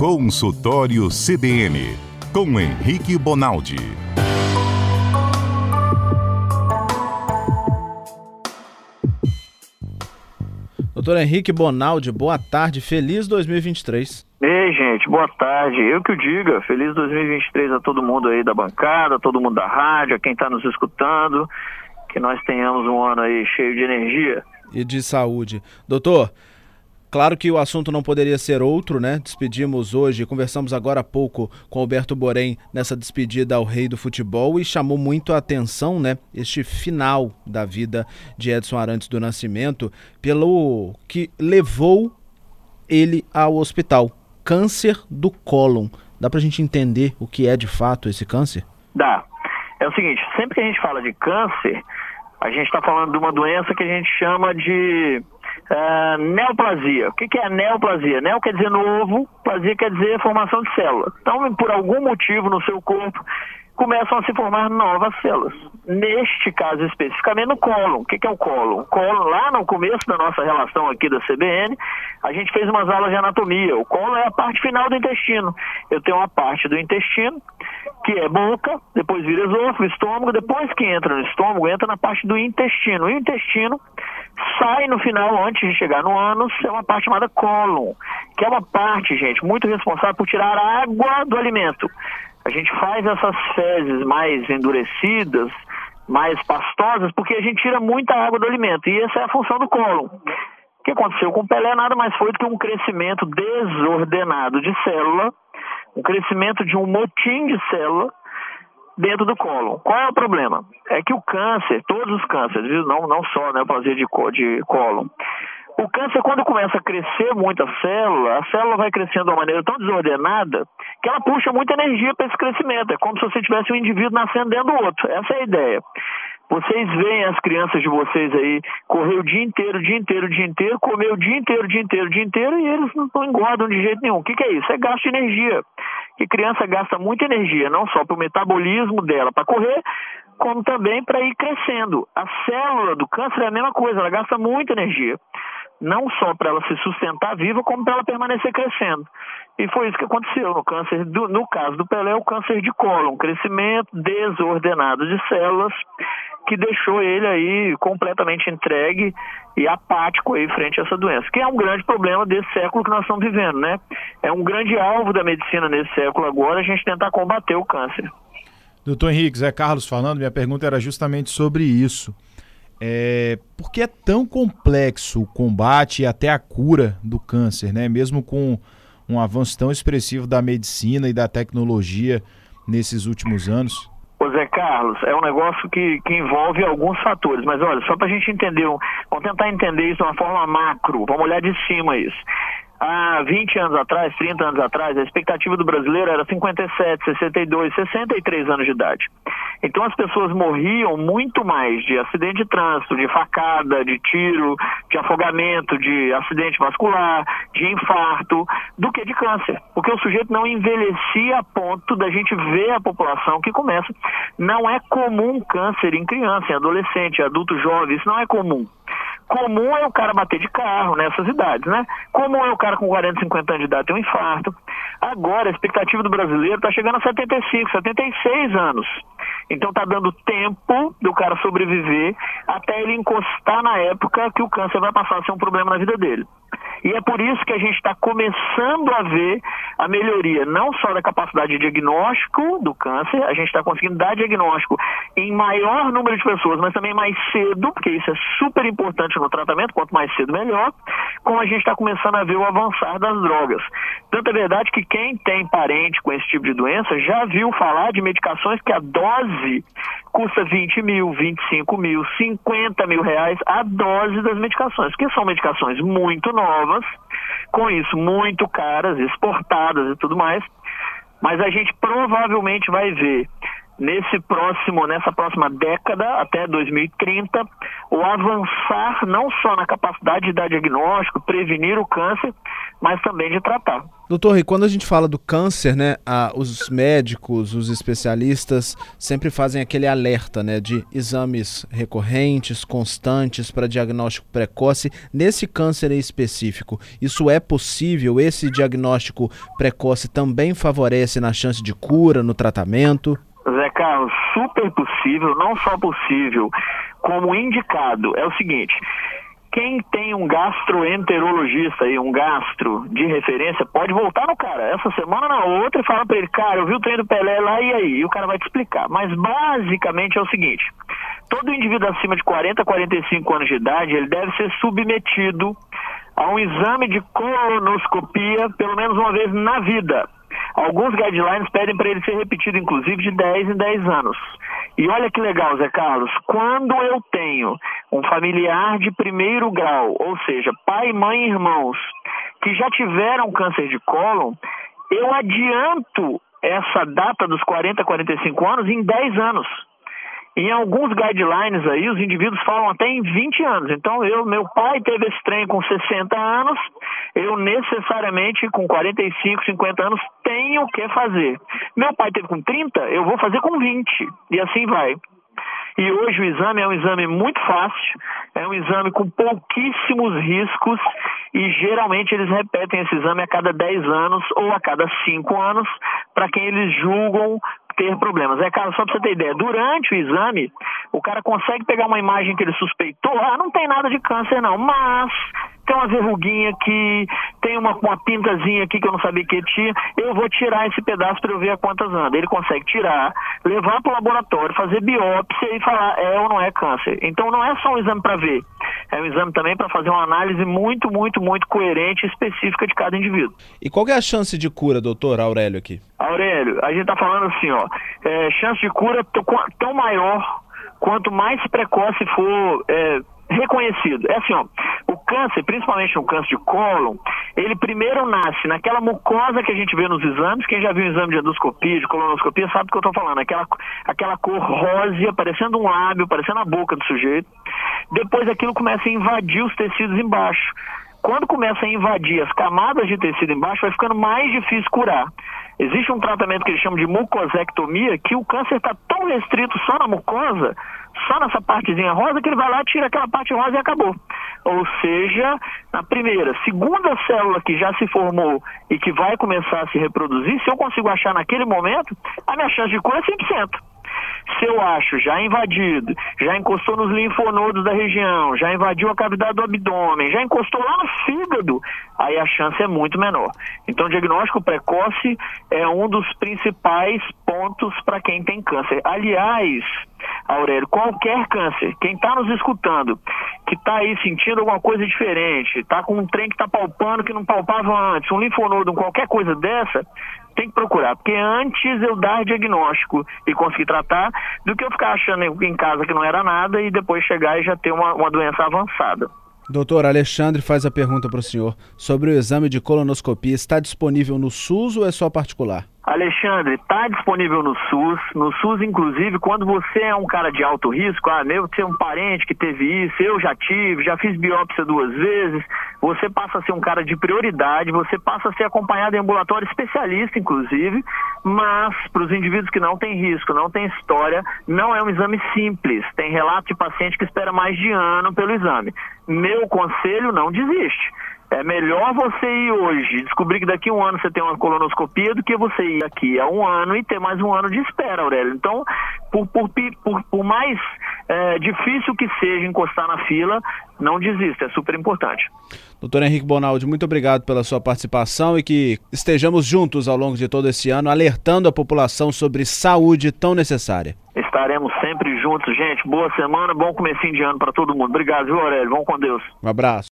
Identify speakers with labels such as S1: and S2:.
S1: Consultório CBN, com Henrique Bonaldi.
S2: Doutor Henrique Bonaldi, boa tarde, feliz 2023.
S3: Ei, gente, boa tarde. Eu que o diga, feliz 2023 a todo mundo aí da bancada, a todo mundo da rádio, a quem está nos escutando, que nós tenhamos um ano aí cheio de energia.
S2: E de saúde. Doutor, Claro que o assunto não poderia ser outro, né? Despedimos hoje, conversamos agora há pouco com Alberto Borém nessa despedida ao rei do futebol e chamou muito a atenção, né? Este final da vida de Edson Arantes do Nascimento, pelo que levou ele ao hospital. Câncer do cólon. Dá pra gente entender o que é de fato esse câncer?
S3: Dá. É o seguinte, sempre que a gente fala de câncer, a gente está falando de uma doença que a gente chama de Uh, neoplasia. O que, que é neoplasia? Neo quer dizer novo, plasia quer dizer formação de célula. Então, por algum motivo no seu corpo, começam a se formar novas células. Neste caso especificamente no cólon. O que, que é o cólon? O cólon, lá no começo da nossa relação aqui da CBN, a gente fez umas aulas de anatomia. O cólon é a parte final do intestino. Eu tenho uma parte do intestino, que é boca, depois vira esôfago, estômago, depois que entra no estômago, entra na parte do intestino. O intestino sai no final, antes de chegar no ânus, é uma parte chamada cólon, que é uma parte, gente, muito responsável por tirar água do alimento. A gente faz essas fezes mais endurecidas, mais pastosas, porque a gente tira muita água do alimento. E essa é a função do cólon. O que aconteceu com o Pelé nada mais foi do que um crescimento desordenado de célula, um crescimento de um motim de célula dentro do cólon. Qual é o problema? É que o câncer, todos os cânceres, viu? Não, não só né, neoplasia de, de cólon, o câncer, quando começa a crescer muito a célula, a célula vai crescendo de uma maneira tão desordenada que ela puxa muita energia para esse crescimento. É como se você tivesse um indivíduo nascendo dentro do outro. Essa é a ideia. Vocês veem as crianças de vocês aí correr o dia inteiro, o dia inteiro, o dia inteiro, comer o dia inteiro, o dia inteiro, o dia inteiro e eles não engordam de jeito nenhum. O que, que é isso? É gasto de energia. Que criança gasta muita energia, não só para o metabolismo dela para correr, como também para ir crescendo. A célula do câncer é a mesma coisa, ela gasta muita energia não só para ela se sustentar viva, como para ela permanecer crescendo. E foi isso que aconteceu no câncer, do, no caso do Pelé, o câncer de cólon, um crescimento desordenado de células que deixou ele aí completamente entregue e apático aí frente a essa doença, que é um grande problema desse século que nós estamos vivendo, né? É um grande alvo da medicina nesse século agora a gente tentar combater o câncer.
S2: Doutor Henrique, Zé Carlos falando, minha pergunta era justamente sobre isso. É, por que é tão complexo o combate e até a cura do câncer, né? Mesmo com um avanço tão expressivo da medicina e da tecnologia nesses últimos anos?
S3: Ô Zé Carlos, é um negócio que, que envolve alguns fatores, mas olha, só para a gente entender, vamos tentar entender isso de uma forma macro, vamos olhar de cima isso há 20 anos atrás, 30 anos atrás, a expectativa do brasileiro era 57, 62, 63 anos de idade. Então as pessoas morriam muito mais de acidente de trânsito, de facada, de tiro, de afogamento, de acidente vascular, de infarto, do que de câncer. Porque o sujeito não envelhecia a ponto da gente ver a população que começa. Não é comum câncer em criança, em adolescente, adulto jovem, isso não é comum. Comum é o cara bater de carro nessas idades, né? Comum é o cara com 40, 50 anos de idade ter um infarto. Agora, a expectativa do brasileiro está chegando a 75, 76 anos. Então está dando tempo do cara sobreviver até ele encostar na época que o câncer vai passar a ser um problema na vida dele. E é por isso que a gente está começando a ver a melhoria não só da capacidade de diagnóstico do câncer, a gente está conseguindo dar diagnóstico em maior número de pessoas, mas também mais cedo, porque isso é super importante no tratamento, quanto mais cedo melhor, como a gente está começando a ver o avançar das drogas. Tanto é verdade que quem tem parente com esse tipo de doença já viu falar de medicações que a dose custa 20 mil, 25 mil, 50 mil reais a dose das medicações, que são medicações muito novas, com isso muito caras, exportadas e tudo mais, mas a gente provavelmente vai ver nesse próximo, nessa próxima década, até 2030, o avançar não só na capacidade de dar diagnóstico, prevenir o câncer, mas também de tratar.
S2: Doutor, e quando a gente fala do câncer, né, a, os médicos, os especialistas sempre fazem aquele alerta, né, de exames recorrentes, constantes para diagnóstico precoce. Nesse câncer em específico, isso é possível? Esse diagnóstico precoce também favorece na chance de cura, no tratamento?
S3: Carlos, super possível, não só possível, como indicado. É o seguinte, quem tem um gastroenterologista e um gastro de referência pode voltar no cara essa semana na outra e falar para ele, cara, eu vi o treino do Pelé lá e aí? E o cara vai te explicar. Mas basicamente é o seguinte: todo indivíduo acima de 40, 45 anos de idade, ele deve ser submetido a um exame de colonoscopia pelo menos uma vez na vida. Alguns guidelines pedem para ele ser repetido, inclusive, de 10 em 10 anos. E olha que legal, Zé Carlos, quando eu tenho um familiar de primeiro grau, ou seja, pai, mãe e irmãos, que já tiveram câncer de cólon, eu adianto essa data dos 40, 45 anos em 10 anos. Em alguns guidelines aí, os indivíduos falam até em 20 anos. Então, eu, meu pai teve esse trem com 60 anos, eu necessariamente com 45, 50 anos tenho que fazer. Meu pai teve com 30, eu vou fazer com 20. E assim vai. E hoje o exame é um exame muito fácil, é um exame com pouquíssimos riscos e geralmente eles repetem esse exame a cada 10 anos ou a cada 5 anos para quem eles julgam ter problemas. É, cara, só para você ter ideia, durante o exame, o cara consegue pegar uma imagem que ele suspeitou, ah, não tem nada de câncer não, mas tem uma verruguinha aqui, tem uma, uma pintazinha aqui que eu não sabia que tinha, eu vou tirar esse pedaço para eu ver a quantas anda. Ele consegue tirar, levar para o laboratório, fazer biópsia e falar é ou não é câncer. Então não é só um exame para ver, é um exame também para fazer uma análise muito, muito, muito coerente e específica de cada indivíduo.
S2: E qual é a chance de cura, doutor Aurélio, aqui?
S3: Aurélio, a gente está falando assim, ó, é, chance de cura tão maior quanto mais precoce for é, reconhecido. É assim, ó, o câncer, principalmente o câncer de cólon, ele primeiro nasce naquela mucosa que a gente vê nos exames. Quem já viu o exame de endoscopia, de colonoscopia, sabe do que eu estou falando. Aquela, aquela cor rósea, parecendo um lábio, parecendo a boca do sujeito. Depois aquilo começa a invadir os tecidos embaixo. Quando começa a invadir as camadas de tecido embaixo, vai ficando mais difícil curar. Existe um tratamento que eles chamam de mucosectomia, que o câncer está tão restrito só na mucosa, só nessa partezinha rosa, que ele vai lá, tira aquela parte rosa e acabou. Ou seja, na primeira, segunda célula que já se formou e que vai começar a se reproduzir, se eu consigo achar naquele momento, a minha chance de cura é 100%. Se eu acho já invadido, já encostou nos linfonodos da região, já invadiu a cavidade do abdômen, já encostou lá no fígado, aí a chance é muito menor. Então, o diagnóstico precoce é um dos principais pontos para quem tem câncer. Aliás, Aurélio, qualquer câncer, quem está nos escutando, que está aí sentindo alguma coisa diferente, está com um trem que está palpando que não palpava antes, um linfonodo, qualquer coisa dessa, tem que procurar, porque antes eu dar diagnóstico e conseguir tratar, do que eu ficar achando em casa que não era nada e depois chegar e já ter uma, uma doença avançada.
S2: Doutor Alexandre faz a pergunta para o senhor sobre o exame de colonoscopia. Está disponível no SUS ou é só particular?
S3: Alexandre, está disponível no SUS. No SUS, inclusive, quando você é um cara de alto risco, ah, meu, tem um parente que teve isso, eu já tive, já fiz biópsia duas vezes, você passa a ser um cara de prioridade, você passa a ser acompanhado em ambulatório especialista, inclusive, mas para os indivíduos que não têm risco, não têm história, não é um exame simples. Tem relato de paciente que espera mais de ano pelo exame. Meu conselho, não desiste. É melhor você ir hoje descobrir que daqui a um ano você tem uma colonoscopia do que você ir aqui a um ano e ter mais um ano de espera, Aurélio. Então, por, por, por, por mais é, difícil que seja encostar na fila, não desista, é super importante.
S2: Doutor Henrique Bonaldi, muito obrigado pela sua participação e que estejamos juntos ao longo de todo esse ano, alertando a população sobre saúde tão necessária.
S3: Estaremos sempre juntos, gente. Boa semana, bom comecinho de ano para todo mundo. Obrigado, viu, Aurélio? Vamos com Deus.
S2: Um abraço.